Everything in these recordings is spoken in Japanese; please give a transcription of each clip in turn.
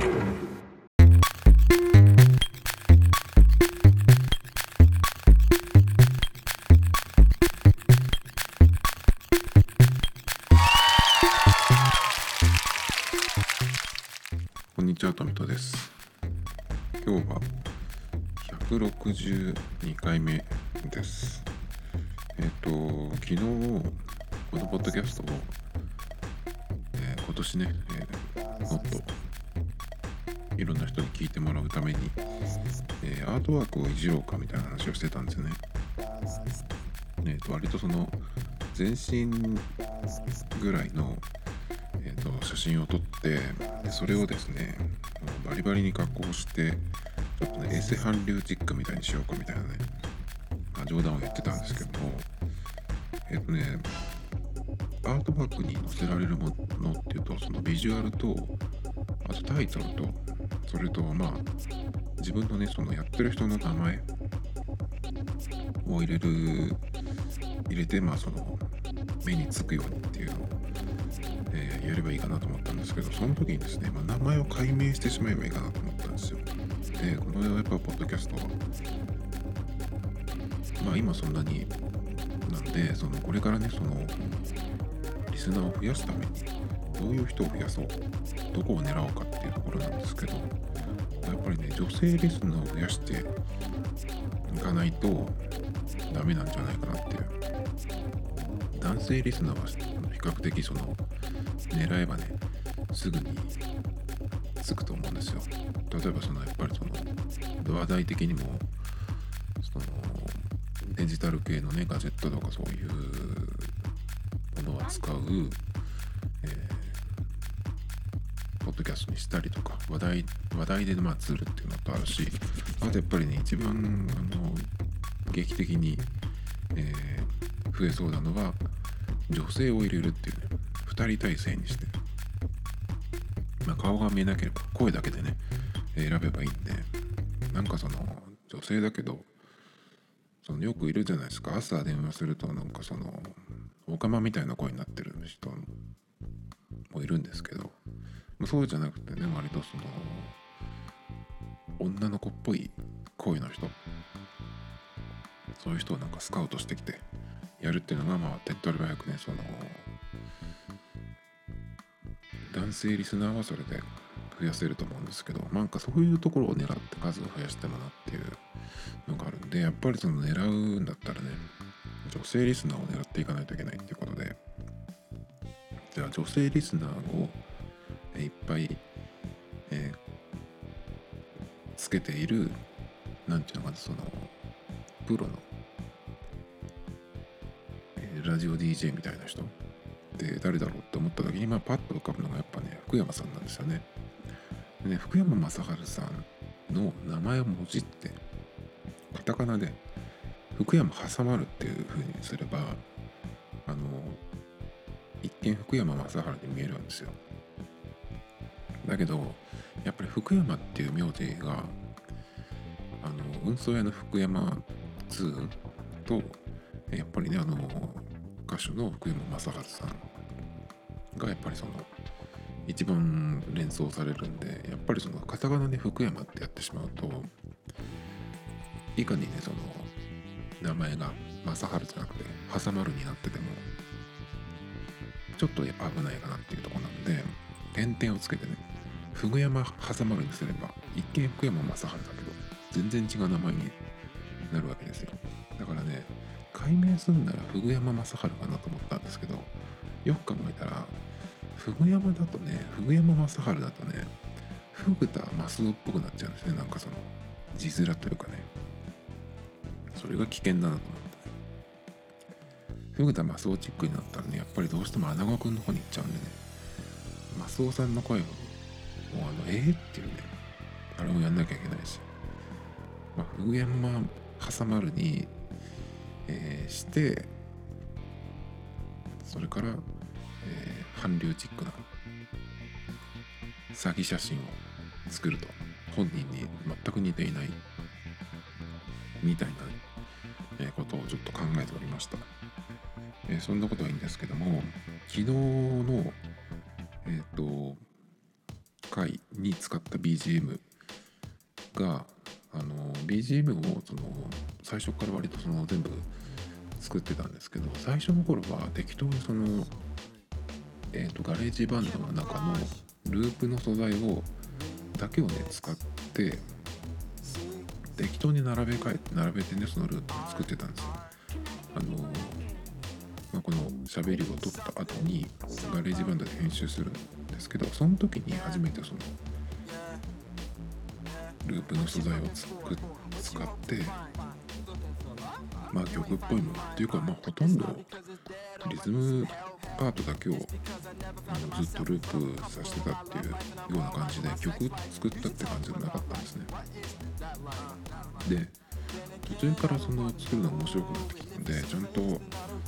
こんにちは、トミトです。今日は162回目です。えっ、と、昨日、このポッドキャストを、えー今年ね、えーもっといろんな人に聞いてもらうために、えーアートワークをいじろうかみたいな話をしてたんですよね。えーと割とその全身ぐらいの、えー、と写真を撮ってでそれをですねバリバリに加工してちょっとねエセ韓流チックみたいにしようかみたいなね、まあ、冗談を言ってたんですけどもえっ、とねアートワークに載せられるものっていうとそのビジュアルとあとタイトルとそれとまあ自分のねそのやってる人の名前を入れる入れてまあその目につくようにっていうのを、えーやればいいかなと思ったんですけどその時にですね、まあ、名前を解明してしまえばいいかなと思ったんですよ。でこのやっぱポッドキャストはまあ今そんなになんでそのこれからねそのリスナーを増やすためにどういう人を増やそうどこを狙おうかっていうところなんですけどやっぱりね女性リスナーを増やしていかないとダメなんじゃないかなっていう。男性リスナーは比較的その狙えばねすぐにつくと思うんですよ。例えばそのやっぱりその話題的にもそのデジタル系のねガジェットとかそういうものを扱う、ドキャストにしたりとか話題話題でまあツールっていうのとあるしあとやっぱりね一番あの劇的に、えー増えそうなのは女性を入れるっていうね2人体制にして、まあ、顔が見えなければ声だけでね選べばいいんでなんかその女性だけどそのよくいるじゃないですか。朝電話するとなんかそのオカマみたいな声になってる人もいるんですけどそうじゃなくてね割とその女の子っぽい声の人。そういう人をなんかスカウトしてきてやるっていうのがまあ手っ取り早くねその男性リスナーはそれで増やせると思うんですけどなんかそういうところを狙って数を増やしてもなっていうのがあるんでやっぱりその狙うんだったらね女性リスナーを狙っていかないといけないっていうことでじゃあ女性リスナーをいっぱい、えーつけているなんていうのかなそのプロの、えーラジオ DJ みたいな人って誰だろうって思った時に、まあ、パッと浮かぶのがやっぱね福山さんなんですよね。でね福山雅治さんの名前をもじってカタカナで福山挟まるっていう風にすればあの一見福山雅治に見えるんですよ。だけどやっぱり福山っていう名字があの運送屋の福山2とやっぱりねあの歌手の福山雅治さんがやっぱりその一番連想されるんでやっぱりそのカタカナで福山ってやってしまうといかにねその名前が正治じゃなくて挟まるになっててもちょっとやっぱ危ないかなっていうとこなんで点々をつけてね福山挟まるにすれば一見福山雅治だけど全然違う名前になるわけですよ。だからね解明すんなら福山雅治かなと思ったんですけどよく考えたら福山だとね福山雅治だとね福田マスオっぽくなっちゃうんですね。なんかその字面というかね。それが危険だなと思って。ね福田マスオチックになったらねやっぱりどうしても穴子くんの方に行っちゃうんでね。マスオさんの声をもうあのえー、っていうねあれもやんなきゃいけないしまあ福山挟まるに、えーしてそれから、えー韓流チックな詐欺写真を作ると。本人に全く似ていないみたいな、えーことをちょっと考えておりました、えーそんなことはいいんですけども昨日のえっ、とに使った BGM があの BGM をその最初から割とその全部作ってたんですけど最初の頃は適当にその、えーと、ガレージバンドの中のループの素材をだけをね使って適当に並べ替え並べてねそのループを作ってたんですよ。あのまあ、この喋りを録った後にガレージバンドで編集するんですけどその時に初めてそのループの素材をつく使ってまあ曲っぽいものっていうかまあほとんどリズムパートだけをあのずっとループさせてたっていうような感じで曲作ったって感じじゃなかったんですね。で途中からその作るのが面白くなってきたのでちゃんと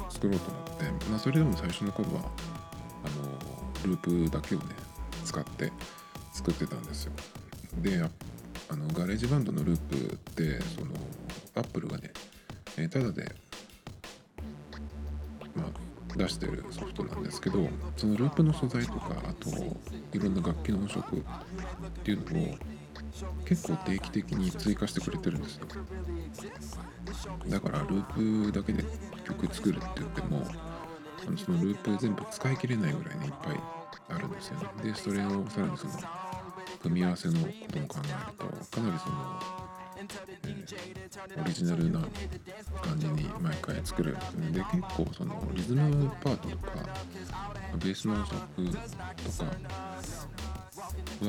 作ろうと思って、まあ、それでも最初の頃はあのループだけをね使って作ってたんですよ。でやっあのガレージバンドのループってそのアップルがね、えー、ただで、まあ、出してるソフトなんですけどそのループの素材とかあといろんな楽器の音色っていうのを結構定期的に追加してくれてるんですよ。だからループだけで曲作るって言ってもそのループ全部使い切れないぐらいねいっぱいあるんですよね。でそれをさらにその組み合わせのことも考えるとかなりその、えー、オリジナルな感じに毎回作れる。んですねで結構そのリズムパートとかベースの音色とか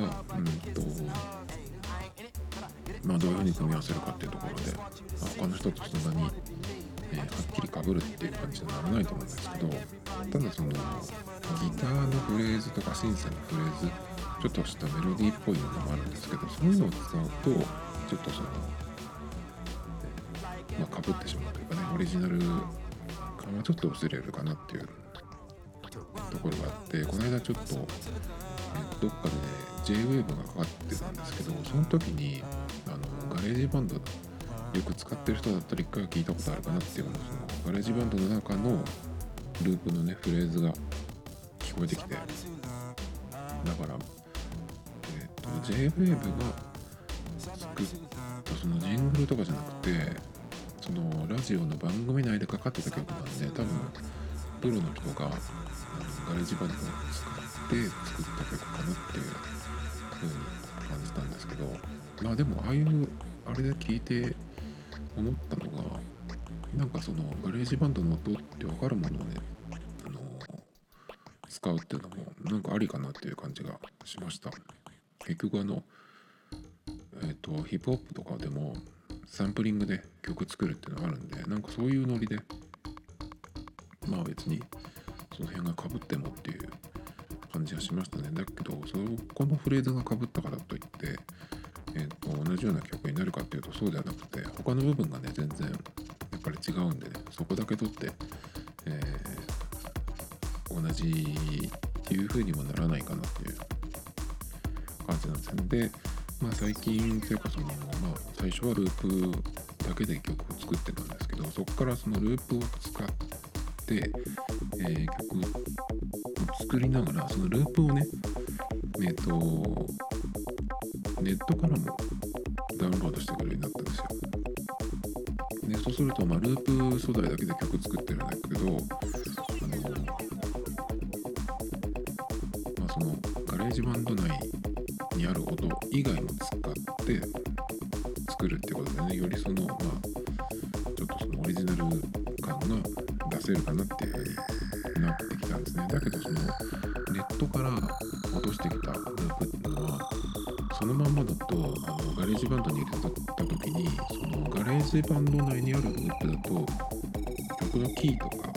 はうんとまあどういうふうに組み合わせるかっていうところで、まあ、他の人とそんなに、えー、はっきりかぶるっていう感じにならないと思うんですけどただそのギターのフレーズとかシンセのフレーズちょっとしたメロディーっぽいのもあるんですけどそういうのを使うとちょっとその、まあ、かぶってしまうというかねオリジナル感はちょっと薄れるかなっていうところがあってこの間ちょっと、え、どっかでね JWAVE がかかってたんですけどその時にあのガレージバンドよく使ってる人だったら一回は聞いたことあるかなっていうのそのガレージバンドの中のループのねフレーズが聞こえてきてだから JWAVE が作ったそのジングルとかじゃなくてそのラジオの番組内でかかってた曲なんで多分プロの人がガレージバンドを使って作った曲かなっていう風に感じたんですけどまあでもああいうあれで聞いて思ったのがなんかそのガレージバンドの音って分かるものをねあの使うっていうのもなんかありかなっていう感じがしました。結局あのえっ、ー、とヒップホップとかでもサンプリングで曲作るっていうのがあるんでなんかそういうノリでまあ別にその辺がかぶってもっていう感じがしましたね。だけどそこのフレーズがかぶったからといって、えーと、同じような曲になるかっていうとそうではなくて他の部分がね全然やっぱり違うんでねそこだけ取って、えー、同じっていう風にもならないかなっていう感じなんですよね。で、まあ、最近というかその、まあ、最初はループだけで曲を作ってたんですけどそこからそのループを使って、えー、曲を作りながらそのループをねえっ、ー、とネットからもダウンロードしてくれるようになったんですよ。でそうすると、まあ、ループ素材だけで曲作ってるんだけどあの、まあ、そのガレージバンド内にある音以外も使って作るってことでね。よりそのまあちょっとそのオリジナル感が出せるかなっていう風になってきたんですね。だけどそのネットから落としてきたループっていうのはそのまんまだとあのガレージバンドに入れた時にそのガレージバンド内にあるループだと曲のキーとか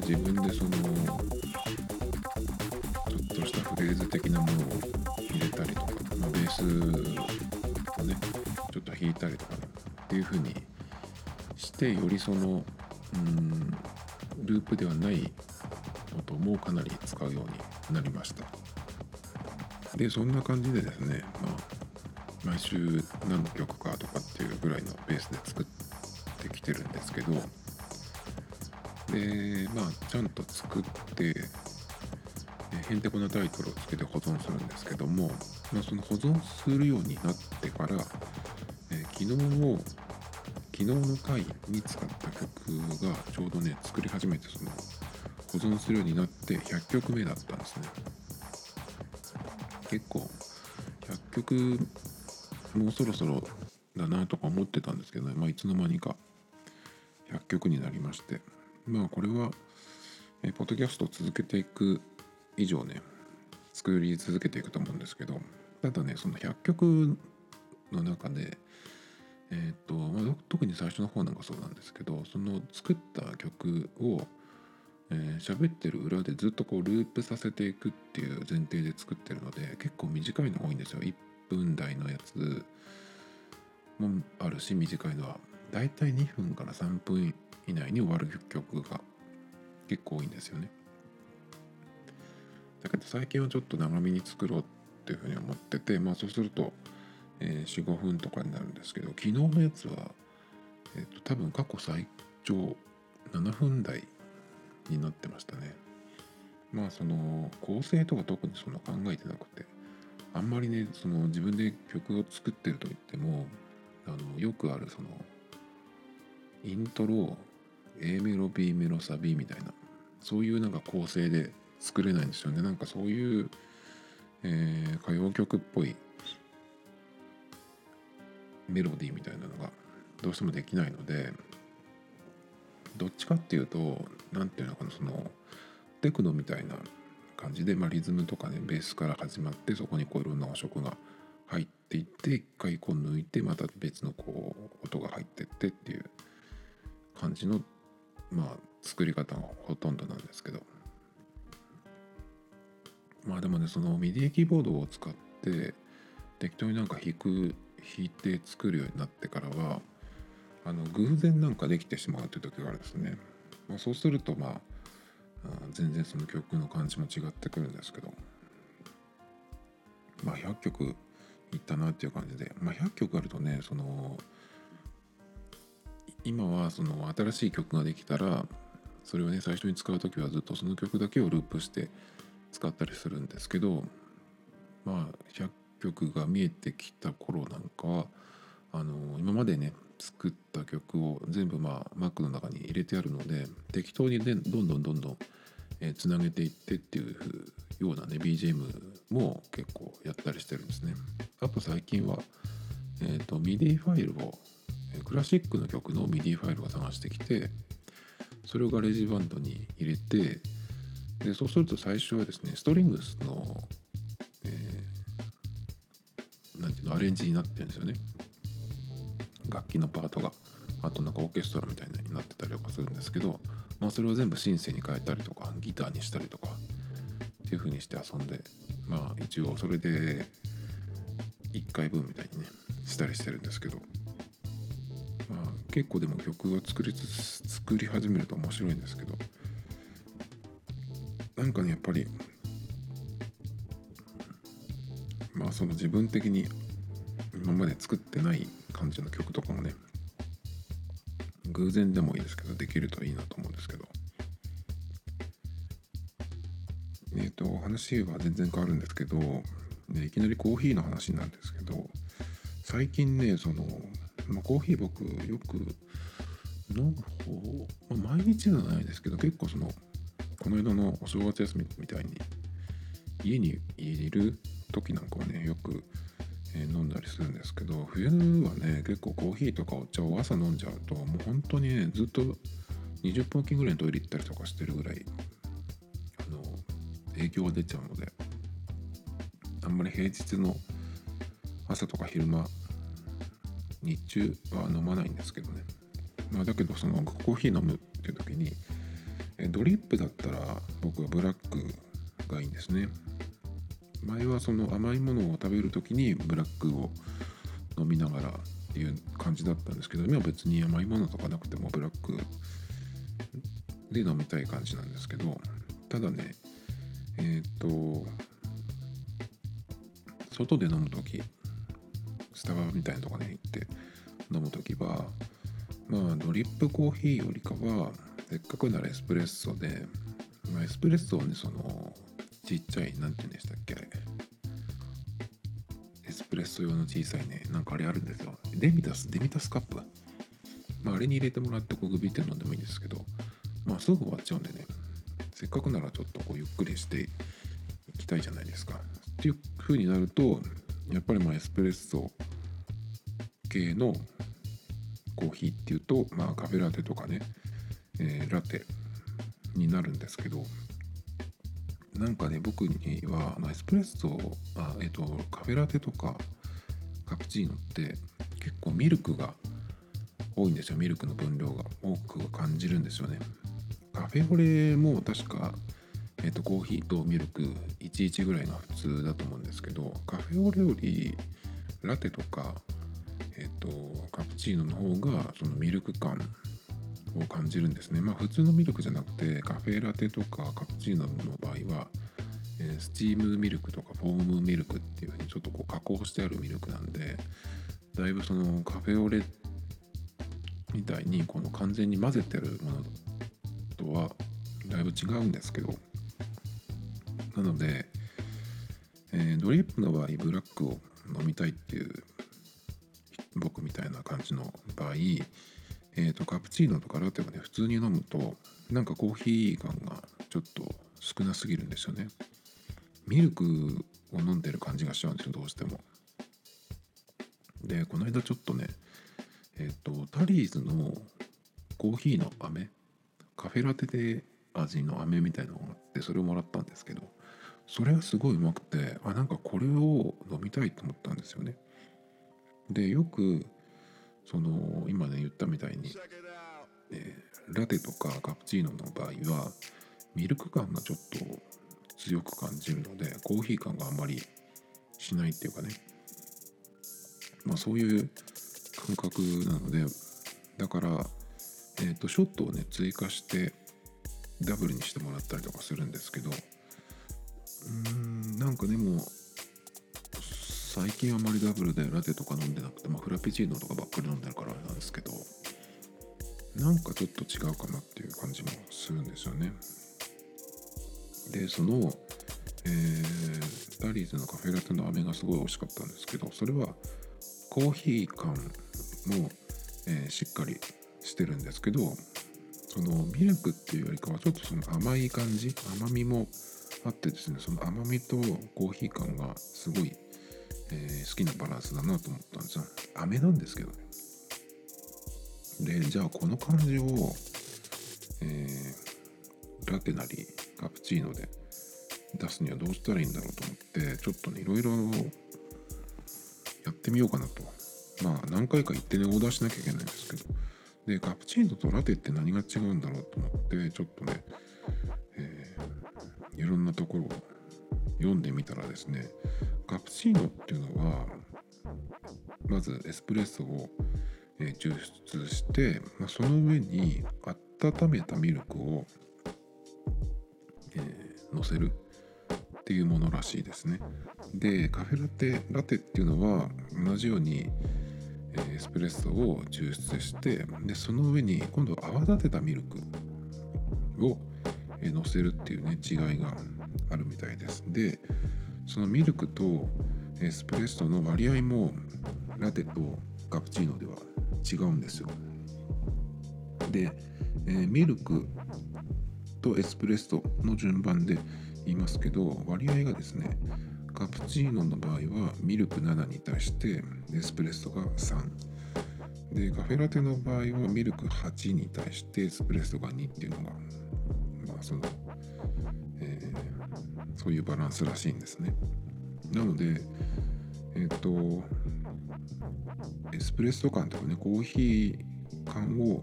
自分でそのちょっとしたフレーズ的なものを入れたりとか、まあ、ベースをねちょっと弾いたりとかっていう風にしてよりそのうんループではない音もかなり使うようになりました。でそんな感じでですね、まあ、毎週何の曲かとかっていうぐらいのペースで作ってきてるんですけどでまあちゃんと作ってへんてこなタイトルをつけて保存するんですけども、まあ、その保存するようになってから、え、昨日を昨日の回に使った曲がちょうどね作り始めてその保存するようになって100曲目だったんですね。結構100曲もうそろそろだなとか思ってたんですけどねまあいつの間にか100曲になりまして。まあこれはえポッドキャストを続けていく以上ね作り続けていくと思うんですけどただねその100曲の中でえーとまあ、特に最初の方なんかそうなんですけどその作った曲をえー、喋ってる裏でずっとこうループさせていくっていう前提で作ってるので結構短いの多いんですよ。1分台のやつもあるし短いのはだいたい2分から3分以内に終わる曲が結構多いんですよね。だけど最近はちょっと長めに作ろうっていうふうに思っててまあそうするとえー、45分とかになるんですけど昨日のやつは、えーと、多分過去最長7分台になってましたね。まあその構成とか特にそんな考えてなくてあんまりねその自分で曲を作ってると言ってもあのよくあるそのイントロ A メロ B メロサビみたいな。そういうなんか構成で作れないんですよね。なんかそういう、えー、歌謡曲っぽいメロディーみたいなのがどうしてもできないのでどっちかっていうと何て言うのかなそのテクノみたいな感じで、まあ、リズムとかねベースから始まってそこにこういろんな音色が入っていって一回こう抜いてまた別のこう音が入ってってっていう感じのまあ作り方がほとんどなんですけど。まあでもねそのミディキーボードを使って適当になんか弾く弾いて作るようになってからはあの偶然なんかできてしまうという時があるんですね、まあ、そうするとまあ全然その曲の感じも違ってくるんですけど。まあ100曲いったなっていう感じで、まあ、100曲あるとねその今はその新しい曲ができたらそれをね最初に使う時はずっとその曲だけをループして使ったりするんですけどまあ100曲が見えてきた頃なんかはあの今までね作った曲を全部まあ Mac の中に入れてあるので適当にねどんどんどんどんつなげていってっていうようなね BGM も結構やったりしてるんですね。あと最近は、えーと、MIDI ファイルをクラシックの曲の MIDI ファイルを探してきてそれをガレージバンドに入れてでそうすると最初はですねストリングスのなんていうのアレンジになってるんですよね。楽器のパートが。あとなんかオーケストラみたいになってたりとかするんですけど、まあ、それを全部シンセに変えたりとかギターにしたりとかっていう風にして遊んでまあ一応それで1回分みたいにねしたりしてるんですけど。結構でも曲を作りつつ作り始めると面白いんですけどなんかねやっぱりまあその自分的に今まで作ってない感じの曲とかもね偶然でもいいですけどできるといいなと思うんですけど。えっ、ー、と話は全然変わるんですけどでいきなりコーヒーの話なんですけど最近ねその、まあ、コーヒー僕よく飲む方、まあ、毎日じゃないですけど結構そのこの間のお正月休みみたいに家にいる時なんかはねよく、え、飲んだりするんですけど冬はね結構コーヒーとかお茶を朝飲んじゃうともう本当にねずっと20分おきぐらいにトイレ行ったりとかしてるぐらいあの影響が出ちゃうのであんまり平日の朝とか昼間日中は飲まないんですけどね。まあだけどそのコーヒー飲むっていう時にドリップだったら僕はブラックがいいんですね。前はその甘いものを食べる時にブラックを飲みながらっていう感じだったんですけど今は別に甘いものとかなくてもブラックで飲みたい感じなんですけどただねえっ、と外で飲む時スタバみたいなとこに行って飲む時はまあドリップコーヒーよりかはせっかくならエスプレッソで、まあ、エスプレッソをねそのちっちゃい何て言うんでしたっけエスプレッソ用の小さいねなんかあれあるんですよ。デミタスデミタスカップ。まああれに入れてもらってこうグビって飲んでもいいんですけどまあすぐ終わっちゃうんでね。せっかくならちょっとこうゆっくりしていきたいじゃないですか。っていう風になるとやっぱりまあエスプレッソ系のコーヒーっていうとまあカフェラテとかねえー、ラテになるんですけどなんかね僕にはエスプレッソあ、え、ー、とカフェラテとかカプチーノって結構ミルクが多いんですよ。ミルクの分量が多く感じるんですよね。カフェオレも確か、えーと、コーヒーとミルク11ぐらいが普通だと思うんですけどカフェオレよりラテとか、とカプチーノの方がそのミルク感を感じるんですね。まあ普通のミルクじゃなくてカフェラテとかカプチーノの場合は、え、スチームミルクとかフォームミルクっていうふうにちょっとこう加工してあるミルクなんでだいぶそのカフェオレみたいにこの完全に混ぜてるものとはだいぶ違うんですけどなので、えー、ドリップの場合ブラックを飲みたいっていうたいな感じの場合えーと、カプチーノとかラテをね普通に飲むとなんかコーヒー感がちょっと少なすぎるんですよね。ミルクを飲んでる感じがしちゃうんですよどうしても。でこの間ちょっとねえっ、ー、とタリーズのコーヒーの飴カフェラテで味の飴みたいなのがあってそれをもらったんですけどそれがすごいうまくてあなんかこれを飲みたいと思ったんですよね。でよくその今ね言ったみたいに、えー、ラテとかカプチーノの場合はミルク感がちょっと強く感じるのでコーヒー感があんまりしないっていうかね。まあそういう感覚なのでだから、えーと、ショットをね追加してダブルにしてもらったりとかするんですけどうーんなんかでも最近あまりダブルでラテとか飲んでなくて、まあ、フラペチーノとかばっかり飲んでるからあれなんですけどなんかちょっと違うかなっていう感じもするんですよね。でその、えー、ダリーズのカフェラテの飴がすごい美味しかったんですけどそれはコーヒー感も、えー、しっかりしてるんですけどそのミルクっていうよりかはちょっとその甘い感じ甘みもあってですねその甘みとコーヒー感がすごいえー、好きなバランスだなと思ったんですよ。飴なんですけどね。でじゃあこの感じを、えー、ラテなりカプチーノで出すにはどうしたらいいんだろうと思ってちょっとねいろいろやってみようかなと。まあ何回か行ってねオーダーしなきゃいけないんですけど。でカプチーノとラテって何が違うんだろうと思ってちょっとね、えー、いろんなところを読んでみたらですねカプチーノっていうのはまずエスプレッソを、抽出して、まあ、その上に温めたミルクを、えー、乗せるっていうものらしいですね。でカフェラテラテっていうのは同じようにエスプレッソを抽出してでその上に今度泡立てたミルクを乗せるっていうね違いがあるみたいです。でそのミルクとエスプレッソの割合もラテとカプチーノでは違うんですよ。で、えー、ミルクとエスプレッソの順番で言いますけど割合がですねカプチーノの場合はミルク7に対してエスプレッソが3でカフェラテの場合はミルク8に対してエスプレッソが2っていうのがまあその、えー、そういうバランスらしいんですねなのでえっ、とエスプレッソ感とかねコーヒー感を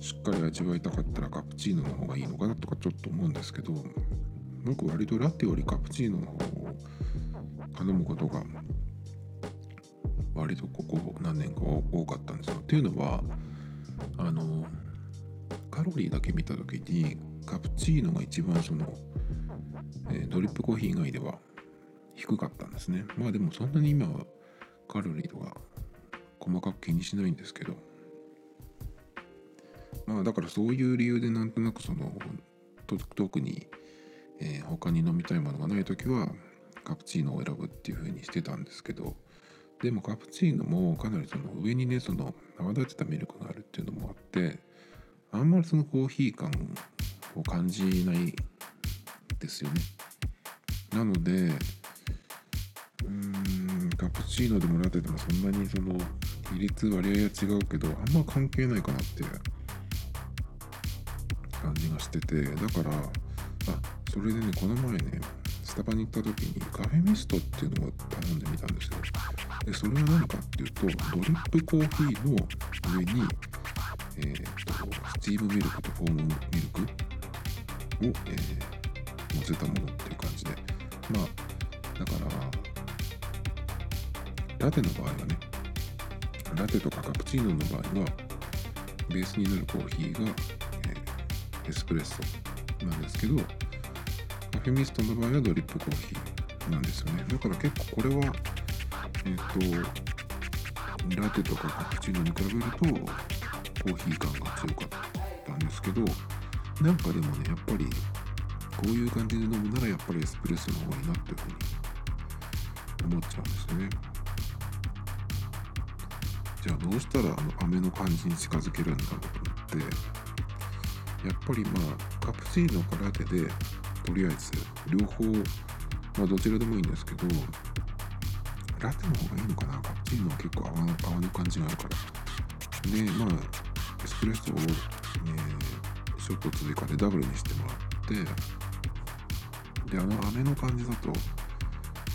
しっかり味わいたかったらカプチーノの方がいいのかなとかちょっと思うんですけど僕割とラテよりカプチーノの方を頼むことが割とここ何年か多かったんですよ。っていうのはあのカロリーだけ見た時にカプチーノが一番その、え、ドリップコーヒー以外では低かったんですね。まあでもそんなに今はカロリーとか細かく気にしないんですけどまあだからそういう理由でなんとなくその特に、えー、他に飲みたいものがない時はカプチーノを選ぶっていう風にしてたんですけどでもカプチーノもかなりその上にねその泡立てたミルクがあるっていうのもあってあんまりそのコーヒー感を感じないですよね。なのでうーんカプチーノでもラテでもそんなにその比率割合は違うけどあんま関係ないかなって。感じがしてて。だからあそれでねこの前ねスタバに行った時にカフェミストっていうのを頼んでみたんですよ。でそれは何かっていうとドリップコーヒーの上にえーと、スチームミルクとフォームミルクを、えー、乗せたものっていう感じで。まあだからラテの場合はねラテとかカプチーノの場合はベースになるコーヒーが、えー、エスプレッソなんですけどカフェミストの場合はドリップコーヒーなんですよね。だから結構これはえっ、ー、とラテとかカプチーノに比べるとコーヒー感が強かったんですけどなんかでもねやっぱりこういう感じで飲むならやっぱりエスプレッソの方がいいなっていうふうに思っちゃうんですね。じゃあどうしたらあの飴の感じに近づけるんだろうと思ってやっぱりまあカプチーノかラテでとりあえず両方まあどちらでもいいんですけどラテの方がいいのかな？カプチーノは結構泡の泡の感じがあるから。でまあエスプレッソを、えー、ショット追加でダブルにしてもらってであの飴の感じだと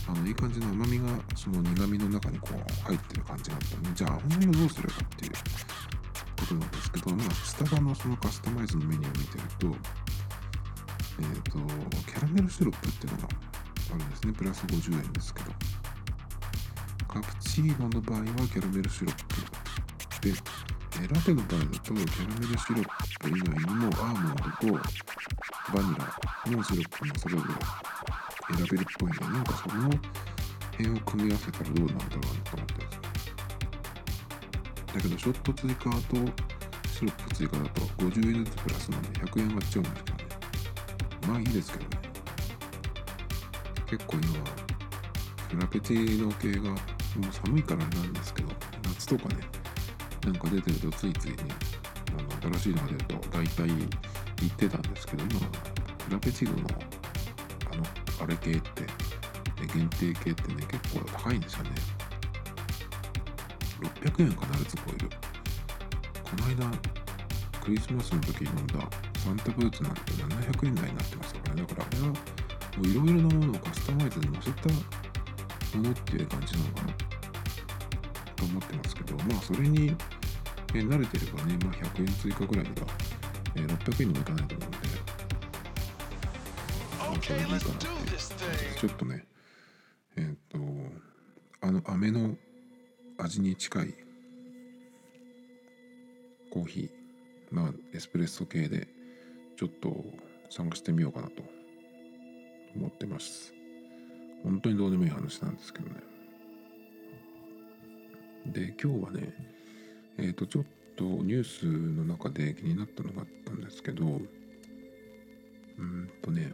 あのいい感じの甘みがその苦みの中にこう入ってる感じがあったんでじゃあ甘みをどうすればっていうことなんですけどまあスタバのそのカスタマイズのメニューを見てるとえっ、ー、とキャラメルシロップっていうのがあるんですね。プラス50円ですけど。カプチーノの場合はキャラメルシロップでラテの場合だとキャラメルシロップ以外にもアーモンドとバニラのシロップもそれぞれ選べるっぽいんでなんかその辺を組み合わせたらどうなんだろうなと思ってますだけどショット追加とシロップ追加だと50円ずつプラスなんで100円割っちゃうんですけどね。まあいいですけどね。結構今はフラペチーノ系がもう寒いからなんですけど夏とかねなんか出てるとついついねあの新しいのが出ると大体言ってたんですけど今フラペチーノのあのあれ系って限定系ってね結構高いんですよね。600円必ず超えるこの間クリスマスの時に飲んだサンタブーツなんて700円台になってますからね。だからあれはもういろいろなものをカスタマイズに載せたものっていう感じなのかな。と思ってますけどまあそれに、慣れてればね、まあ、100円追加ぐらいが、え600円にもいかないと思うんで、まあ、それでいいかなってちょっとねえっ、ー、とあの飴の味に近いコーヒーまあエスプレッソ系でちょっと探してみようかなと思ってます。本当にどうでもいい話なんですけどね。で今日はねえっ、ー、とちょっとニュースの中で気になったのがあったんですけどうんとね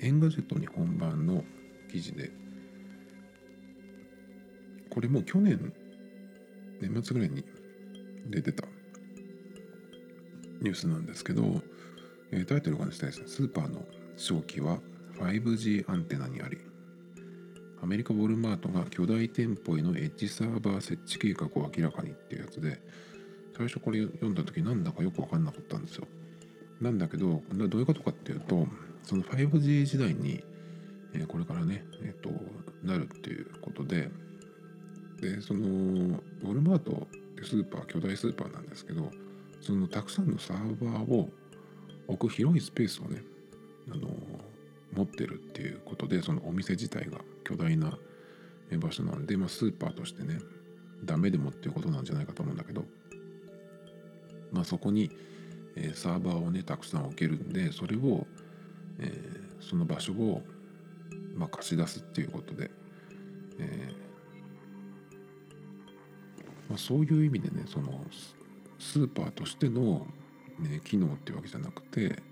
エンガジェット日本版の記事でこれも去年年末ぐらいに出てたニュースなんですけど、えタイトルがですね。スーパーの勝機は 5G アンテナにありアメリカウォルマートが巨大店舗へのエッジサーバー設置計画を明らかにっていうやつで最初これ読んだ時なんだかよく分かんなかったんですよ。なんだけどどういうことかっていうとその 5G 時代に、えこれからね、えーと、なるっていうことででそのウォルマートってスーパー巨大スーパーなんですけどそのたくさんのサーバーを置く広いスペースをねあの持ってるっていうことでそのお店自体が巨大な場所なんで、まあ、スーパーとしてねダメでもっていうことなんじゃないかと思うんだけど、まあ、そこに、え、サーバーをねたくさん置けるんでそれを、え、その場所を、まあ、貸し出すっていうことで、えまあ、そういう意味でねそのスーパーとしての、ね、機能っていうわけじゃなくて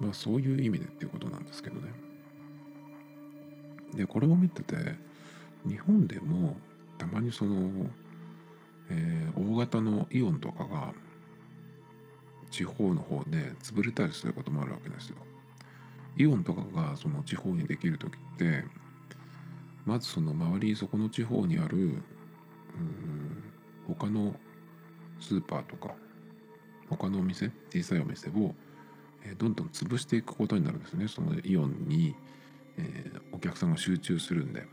まあそういう意味でっていうことなんですけどね。でこれを見てて日本でもたまにその、えー、大型のイオンとかが地方の方で潰れたりすることもあるわけですよ。イオンとかがその地方にできる時ってまずその周りそこの地方にあるうん他のスーパーとか他のお店小さいお店をどんどん潰していくことになるんですねそのイオンに、えー、お客さんが集中するんで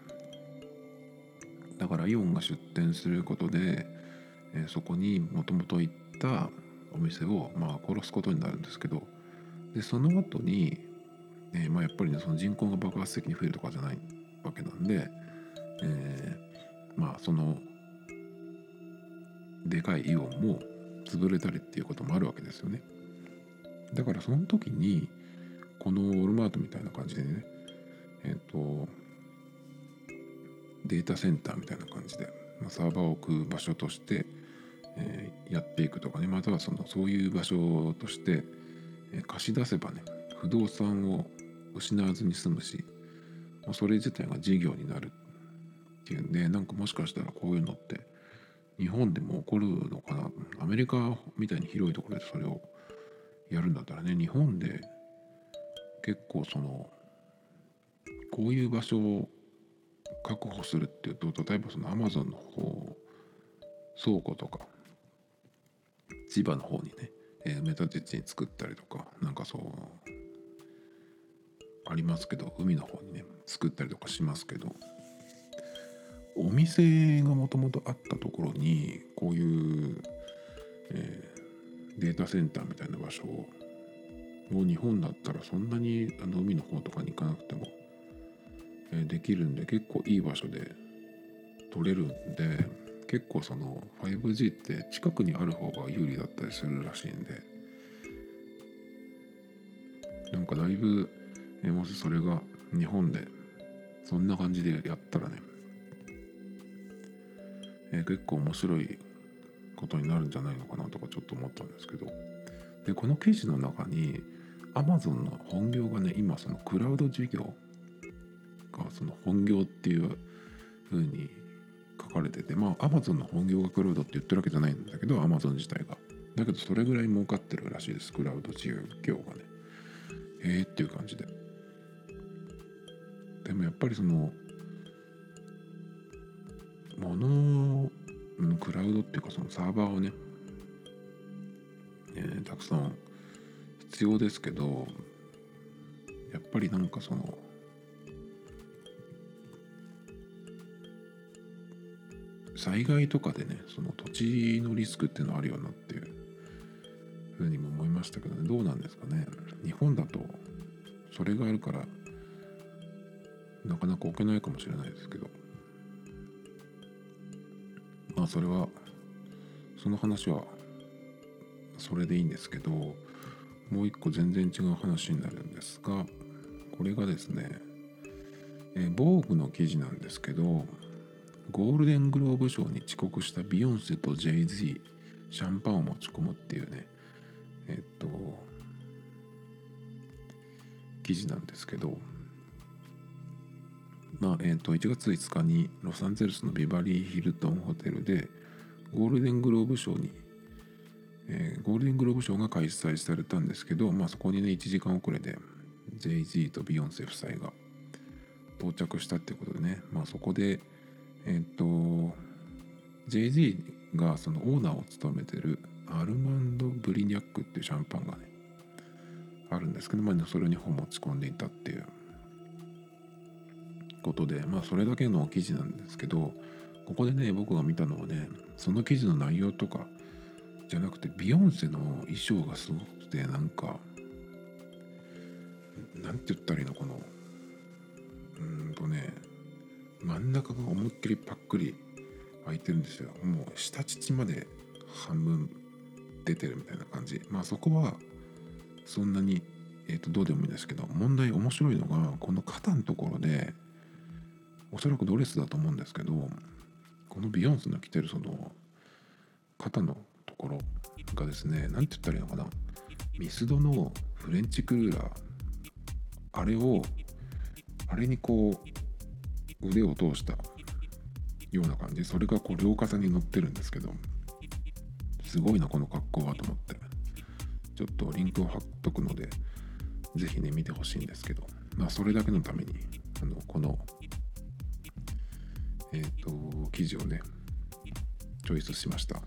だからイオンが出店することで、え、そこにもともと行ったお店を、まあ、殺すことになるんですけどでその後に、えまあ、やっぱりねその人口が爆発的に増えるとかじゃないわけなんで、え、まあそのでかいイオンも潰れたりっていうこともあるわけですよね。だからその時にこのウォルマートみたいな感じでねえっ、とデータセンターみたいな感じで、まあ、サーバーを置く場所として、えー、やっていくとかね。またはそのそういう場所として、えー、貸し出せばね不動産を失わずに済むしもうそれ自体が事業になるっていうんでなんかもしかしたらこういうのって日本でも起こるのかな。アメリカみたいに広いところでそれをやるんだったらね日本で結構そのこういう場所を確保するっていうと例えばそのアマゾンの方倉庫とか千葉の方にね、えー、埋め立て地に作ったりとかなんかそうありますけど海の方にね作ったりとかしますけどお店がもともとあったところにこういう、えデータセンターみたいな場所をもう日本だったらそんなにあの海の方とかに行かなくても、えー、できるんで結構いい場所で取れるんで結構その 5G って近くにある方が有利だったりするらしいんで。なんかだいぶ、もしそれが日本でそんな感じでやったらね、えー、結構面白いことになるんじゃないのかなとかちょっと思ったんですけど。でこの記事の中に Amazon の本業がね今そのクラウド事業がその本業っていう風にかれててまあ Amazon の本業がクラウドって言ってるわけじゃないんだけど Amazon 自体が。だけどそれぐらい儲かってるらしいですクラウド事業がね。えー、っていう感じで。でもやっぱりその物クラウドっていうかそのサーバーをね、えー、たくさん必要ですけどやっぱりなんかその災害とかでねその土地のリスクっていうのはあるよなっていうふうにも思いましたけどね。どうなんですかね。日本だとそれがあるからなかなか置けないかもしれないですけど。まあそれはその話はそれでいいんですけどもう一個全然違う話になるんですがこれがですねえー、防具の記事なんですけどゴールデングローブ賞に遅刻したビヨンセと JZ シャンパンを持ち込むっていうね。えっと記事なんですけど。まあえー、と1月5日にロサンゼルスのビバリーヒルトンホテルでゴールデングローブ賞に、えー、ゴールデングローブ賞が開催されたんですけど、まあ、そこにね1時間遅れで JG とビヨンセ夫妻が到着したってことでね、まあ、そこでえっ、と JG がそのオーナーを務めてるアルマンド・ブリニャックっていうシャンパンがねあるんですけど、まあ、それを2本持ち込んでいたっていう。ことでまあそれだけの記事なんですけどここでね僕が見たのはねその記事の内容とかじゃなくてビヨンセの衣装がすごくてなんかなんて言ったらいいのかなうんとね真ん中が思いっきりパックリ開いてるんですよ。もう下乳まで半分出てるみたいな感じ。まあそこはそんなに、えー、とどうでもいいんですけど問題面白いのがこの肩のところでおそらくドレスだと思うんですけどこのビヨンスの着てるその肩のところがですね何て言ったらいいのかな。ミスドのフレンチクルーラー。あれをあれにこう腕を通したような感じ。それがこう両肩に乗ってるんですけどすごいなこの格好はと思って。ちょっとリンクを貼っとくので是非ね見てほしいんですけど。まあそれだけのためにあのこのえっ、ー、と記事をねチョイスしました。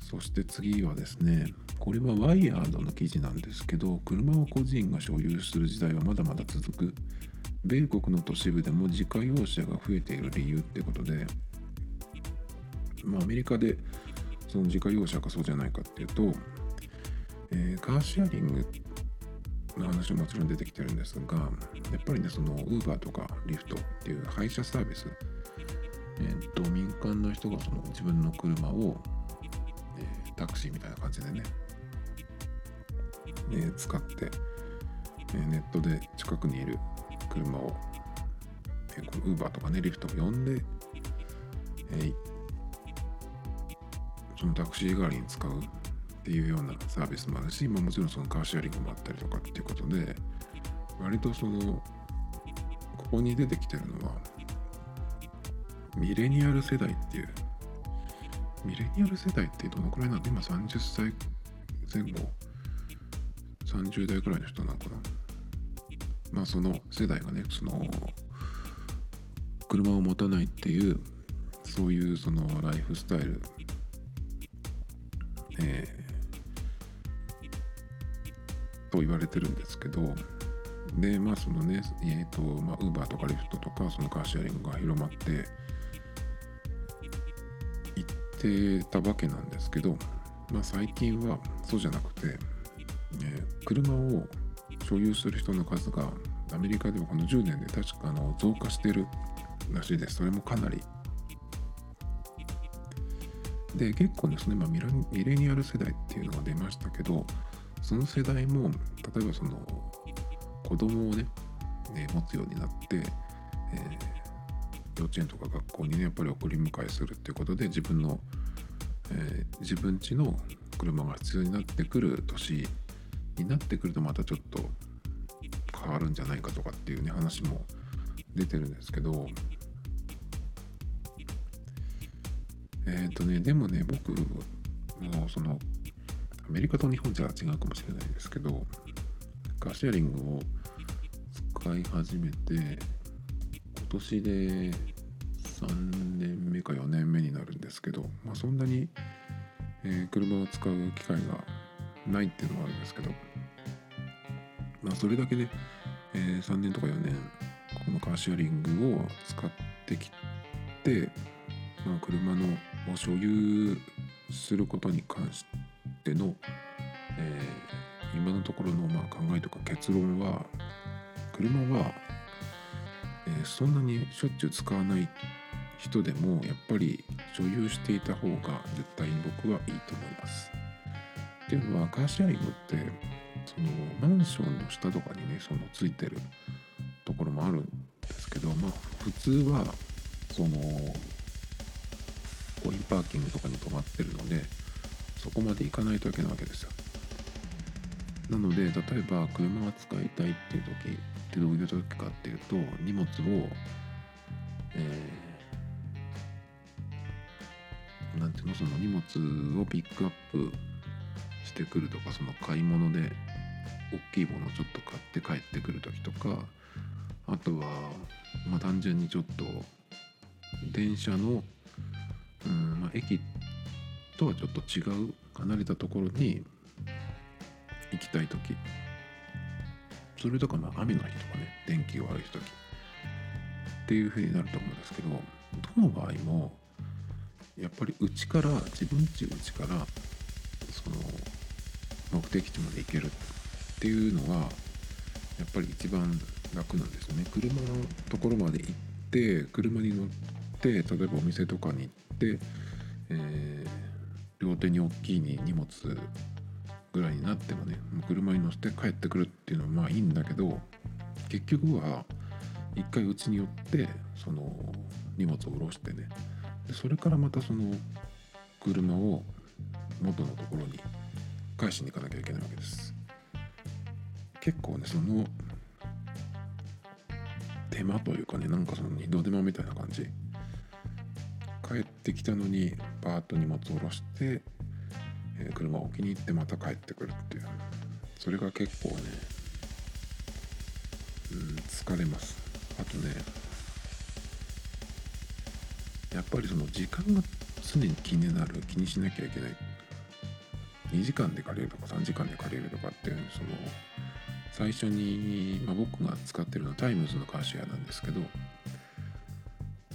そして次はですねこれはワイヤードの記事なんですけど車を個人が所有する時代はまだまだ続く。米国の都市部でも自家用車が増えている理由ってことでまあアメリカでその自家用車かそうじゃないかっていうと、えー、カーシェアリングの話ももちろん出てきてるんですがやっぱりねその Uber とか Lyft っていう配車サービスえー、っと民間の人がその自分の車を、えー、タクシーみたいな感じでね、えー、使って、えネットで近くにいる車を、えこの Uber とかねリフトを呼んで、えそのタクシー代わりに使うっていうようなサービスもあるし、まあ、もちろんそのカーシェアリングもあったりとかっていうことで割とそのここに出てきてるのはミレニアル世代っていうミレニアル世代ってどのくらいなの今30歳前後？30代くらいの人なのかな？まあその世代がねその車を持たないっていうそういうそのライフスタイル。えー、と言われてるんですけど。でまあそのねえっ、ー、とまあウーバーとかリフトとかそのカーシェアリングが広まっていってたわけなんですけどまあ最近はそうじゃなくて、えー、車を所有する人の数がアメリカではこの10年で確かの増加してるらしいです。それもかなりで結構ですね、まあ、ミレニアル世代っていうのが出ましたけどその世代も例えばその子供をね、ね持つようになって、えー、幼稚園とか学校にねやっぱり送り迎えするっていうことで自分の、えー、自分家の車が必要になってくる年になってくるとまたちょっと変わるんじゃないかとかっていうね話も出てるんですけど。えっ、ー、とね、でもね、僕もうその、アメリカと日本じゃ違うかもしれないですけど、カーシェアリングを使い始めて、今年で3年目か4年目になるんですけど、まあ、そんなに、えー、車を使う機会がないっていうのはあるんですけど、まあ、それだけで、えー、3年とか4年、このカーシェアリングを使ってきて、まあ、車のを所有することに関しての、えー、今のところのまあ考えとか結論は車は、えー、そんなにしょっちゅう使わない人でもやっぱり所有していた方が絶対に僕はいいと思います。っていうのはカーシェアリングってそのマンションの下とかにねそのついてるところもあるんですけどまあ普通はそのコインパーキングとかに止まってるのでそこまで行かないといけないわけですよ。なので例えば車が使いたいっていう時ってどういう時かっていうと荷物をえー、なんていうのその荷物をピックアップしてくるとかその買い物で大きいものをちょっと買って帰ってくる時とかあとは、まあ、単純にちょっと電車の、うんまあ、駅とはちょっと違う離れたところに行きたい時。それとかまあ雨の日とかね電気が悪い時。っていう風になると思うんですけどどの場合もやっぱり内から自分ち内からその目的地まで行けるっていうのはやっぱり一番楽なんですよね。車のところまで行って車に乗って例えばお店とかに行って、えー、両手に大きいに荷物ぐらいになってもね車に乗せて帰ってくるっていうのはまあいいんだけど結局は一回うちに寄ってその荷物を下ろしてね。でそれからまたその車を元のところに返しに行かなきゃいけないわけです。結構ねその手間というかねなんかその二度手間みたいな感じ。帰ってきたのにバーッと荷物を下ろして、えー、車を置きに行ってまた帰ってくるっていう。それが結構ねうん疲れます。あとねやっぱりその時間が常に気になる気にしなきゃいけない2時間で借りるとか3時間で借りるとかっていうその最初に、まあ、僕が使ってるのはタイムズのカーシェアなんですけど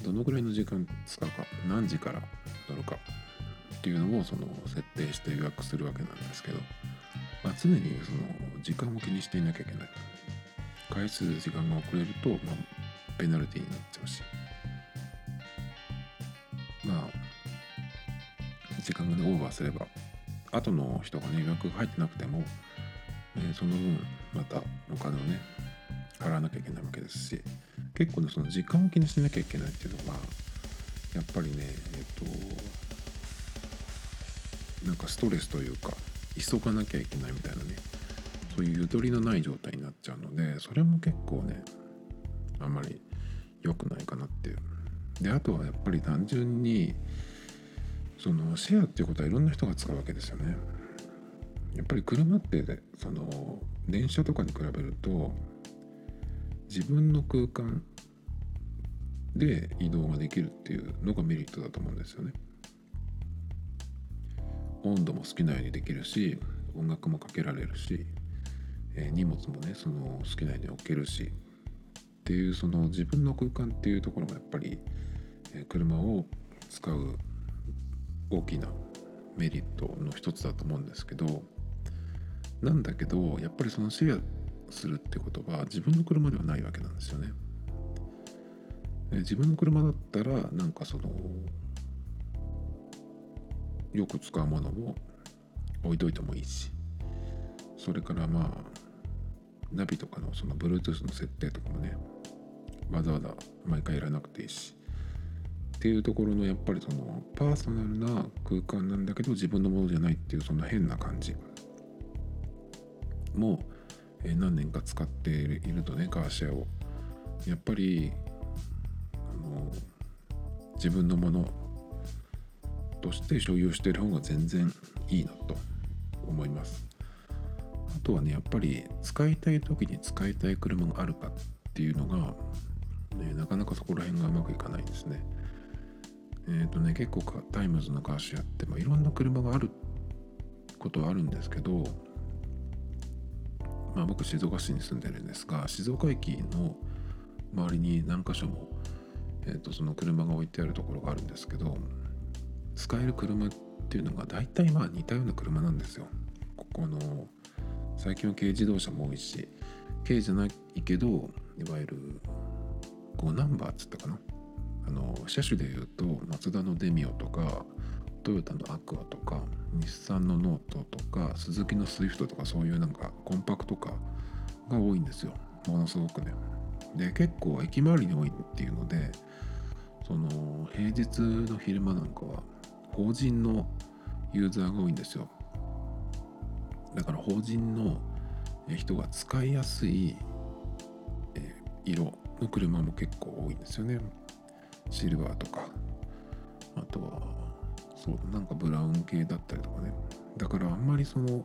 どのぐらいの時間使うか何時から乗るかっていうのをその設定して予約するわけなんですけど、まあ、常にその時間を気にしていなきゃいけない。回数時間が遅れると、まあ、ペナルティになっちゃうし。まあ時間がねオーバーすれば後の人がね予約が入ってなくても、え、その分またお金をね払わなきゃいけないわけですし結構ねその時間を気にしなきゃいけないっていうのはやっぱりねえっ、となんかストレスというか急がなきゃいけないみたいなねそういうゆとりのない状態になっちゃうのでそれも結構ねあんまり良くないかなっていう。であとはやっぱり単純にそのシェアっていうことはいろんな人が使うわけですよね。やっぱり車って、その電車とかに比べると自分の空間で移動ができるっていうのがメリットだと思うんですよね。温度も好きなようにできるし音楽もかけられるし、えー、荷物もねその好きなように置けるしっていうその自分の空間っていうところがやっぱり、え、車を使う大きなメリットの一つだと思うんですけどなんだけどやっぱりそのシェアするってことは自分の車ではないわけなんですよね。自分の車だったらなんかそのよく使うものを置いといてもいいしそれからまあナビとかのその Bluetooth の設定とかもねわざわざ毎回やらなくていいしっていうところのやっぱりそのパーソナルな空間なんだけど自分のものじゃないっていうその変な感じ。も何年か使っているとねカーシェアを。やっぱりあの自分のものとして所有している方が全然いいなと思います。あとはねやっぱり使いたい時に使いたい車があるかっていうのが、ね、なかなかそこら辺がうまくいかないですね。えっ、ー、とね結構タイムズのカーシェアって、まあ、いろんな車があることはあるんですけど、まあ、僕静岡市に住んでるんですが静岡駅の周りに何箇所も、えー、とその車が置いてあるところがあるんですけど使える車っていうのが大体まあ似たような車なんですよ。ここの最近は軽自動車も多いし軽じゃないけどいわゆる5ナンバーっつったかな？あの車種でいうとマツダのデミオとかトヨタのアクアとか日産のノートとかスズキのスイフトとかそういうなんかコンパクトカーが多いんですよ。ものすごくね。で結構駅周りに多いっていうのでその平日の昼間なんかは法人のユーザーが多いんですよ。だから法人の人が使いやすい色の車も結構多いんですよね。シルバーとか。あとはそうなんかブラウン系だったりとかね。だからあんまりその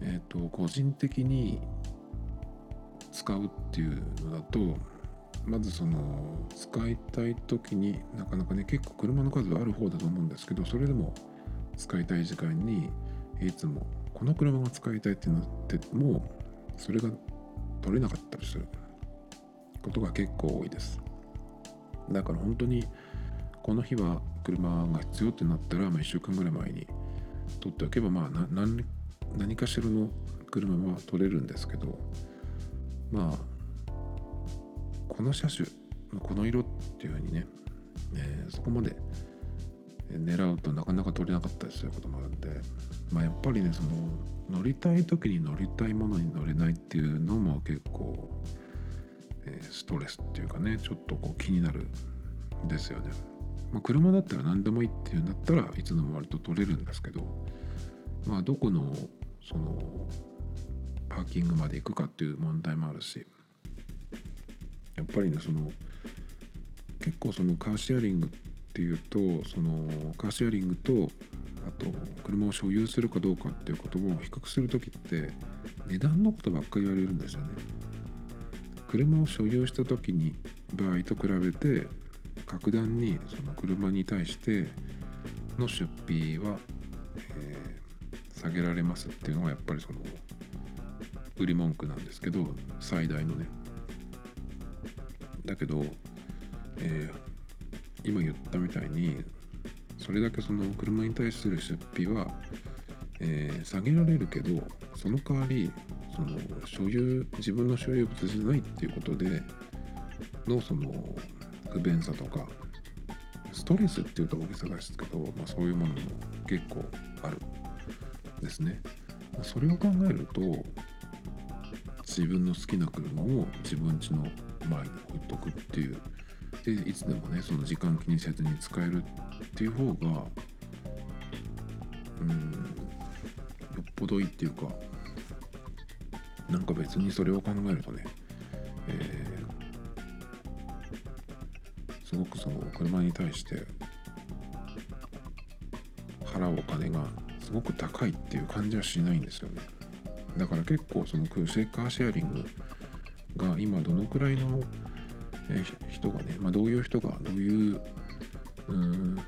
えっ、ー、と個人的に使うっていうのだとまずその使いたい時になかなかね結構車の数はある方だと思うんですけどそれでも使いたい時間にいつもこの車が使いたいってなってもそれが取れなかったりすることが結構多いです。だから本当にこの日は車が必要ってなったら、まあ、1週間ぐらい前に取っておけばまあ何何かしらの車は取れるんですけどまあこの車種この色っていうふうにね、えー、そこまで狙うとなかなか取れなかったりすることもあるんで、まあ、やっぱりねその乗りたい時に乗りたいものに乗れないっていうのも結構、え、ストレスっていうかねちょっとこう気になるんですよね。まあ、車だったら何でもいいっていうんだったらいつでも割と取れるんですけどまあどこのそのパーキングまで行くかっていう問題もあるしやっぱりねその結構そのカーシェアリングっていうとそのカーシェアリングとあと車を所有するかどうかっていうことを比較する時って値段のことばっかり言われるんですよね。車を所有した時に場合と比べて格段にその車に対しての出費は、えー、下げられますっていうのがやっぱりその売り文句なんですけど最大のね。だけど、えー、今言ったみたいにそれだけその車に対する出費は、えー、下げられるけどその代わりその所有自分の所有物じゃないっていうことでのその不便さとかストレスっていうと大げさですけど、まあ、そういうものも結構あるですね。それを考えると自分の好きな車を自分家の前に置いとくっていうでいつでもねその時間気にせずに使えるっていう方がうんよっぽどいいっていうかなんか別にそれを考えるとね、えー、すごくその車に対して払うお金がすごく高いっていう感じはしないんですよね。だから結構そのクーカーシェアリングが今どのくらいの人がね、まあ、どういう人がどういううん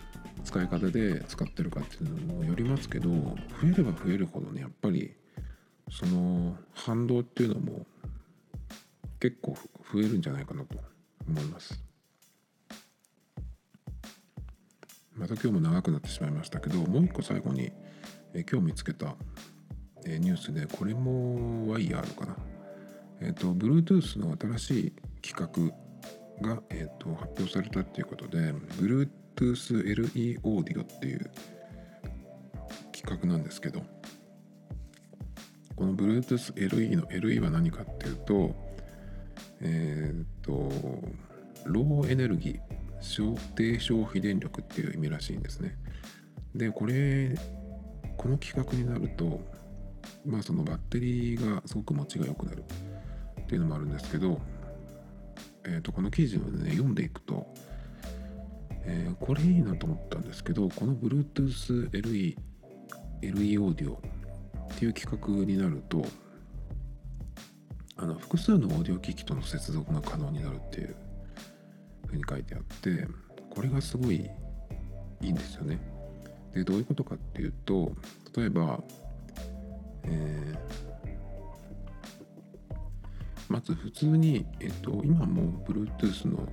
使い方で使ってるかっていうのもよりますけど増えれば増えるほどねやっぱりその反動っていうのも結構増えるんじゃないかなと思います。また今日も長くなってしまいましたけどもう一個最後に、え今日見つけた、えニュースでこれもワイヤーかな？えっ、ー、と Bluetooth の新しい企画が、えーと、発表されたっていうことで Bluetooth LE オーディオっていう企画なんですけどこの Bluetooth LE の LE は何かっていうとえっ、とローエネルギー低消費電力っていう意味らしいんですね。でこれこの企画になるとまあそのバッテリーがすごく持ちが良くなるっていうのもあるんですけど、えー、とこの記事をね読んでいくと、えー、これいいなと思ったんですけどこの Bluetooth LE, LE オーディオっていう企画になるとあの複数のオーディオ機器との接続が可能になるっていうふうに書いてあってこれがすごいいいんですよね。でどういうことかっていうと例えば、えーまず普通に、えっと、今も Bluetooth の、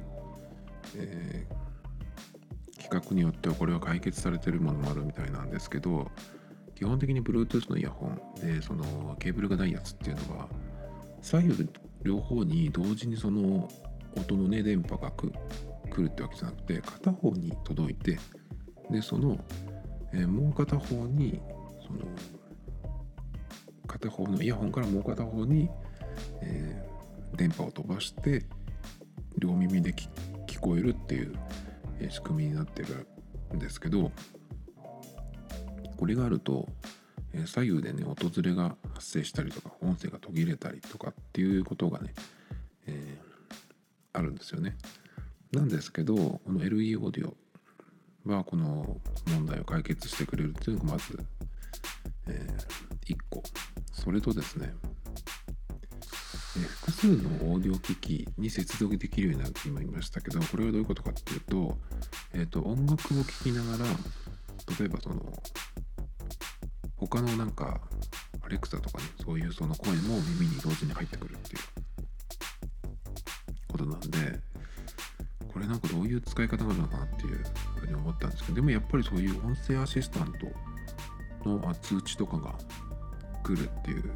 えー、企画によってはこれは解決されてるものもあるみたいなんですけど基本的に Bluetooth のイヤホンでそのケーブルがないやつっていうのは左右両方に同時にその音のね電波が来るってわけじゃなくて片方に届いてでその、えー、もう片方にその片方のイヤホンからもう片方にえー、電波を飛ばして両耳で聞こえるっていう、仕組みになってるんですけどこれがあると、え左右でね音ずれが発生したりとか音声が途切れたりとかっていうことがね、えー、あるんですよね。なんですけどこの LE オーディオはこの問題を解決してくれるっていうのがまず、えー、1個それとですねえ複数のオーディオ機器に接続できるようになるって今言いましたけどこれはどういうことかっていうと,、えーと、音楽を聴きながら例えばその他のなんかアレクサとかねそういうその声も耳に同時に入ってくるっていう。ことなんでこれなんかどういう使い方なのかなっていうふうに思ったんですけどでもやっぱりそういう音声アシスタントの通知とかが来るっていう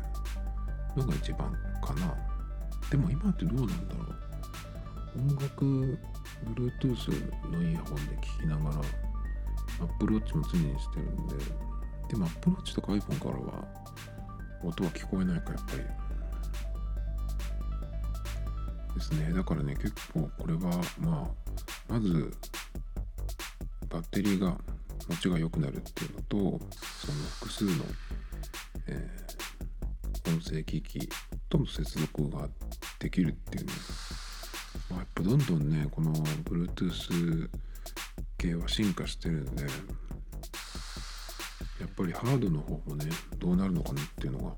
のが一番かな。でも今ってどうなんだろう。音楽 Bluetooth のイヤホンで聴きながら Apple Watch も常にしてるんででも Apple Watch とか iPhone からは音は聞こえないかやっぱり。ですね。だからね結構これはまあまずバッテリーが持ちが良くなるっていうのとその複数の、えー、音声機器との接続ができるっていうね、まあ、やっぱどんどんねこの Bluetooth 系は進化してるんでぱりハードの方もねどうなるのかなっていうのが。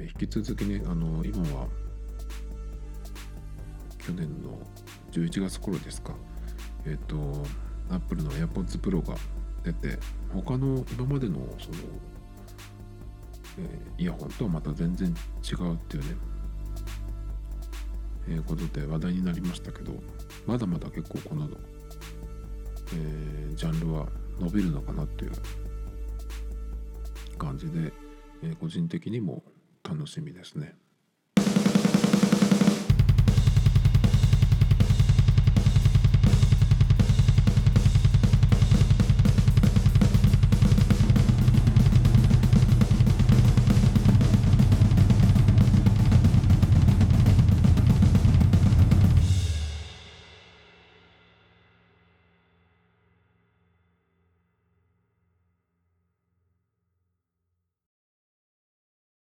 引き続きねあの今は去年の11月頃ですか。えっ、ー、と Apple の AirPods Pro が出て他の今までのその、えー、イヤホンとはまた全然違うっていうね、えー、ことで話題になりましたけどまだまだ結構この、えー、ジャンルは伸びるのかなっていう感じで、え、個人的にも楽しみですね。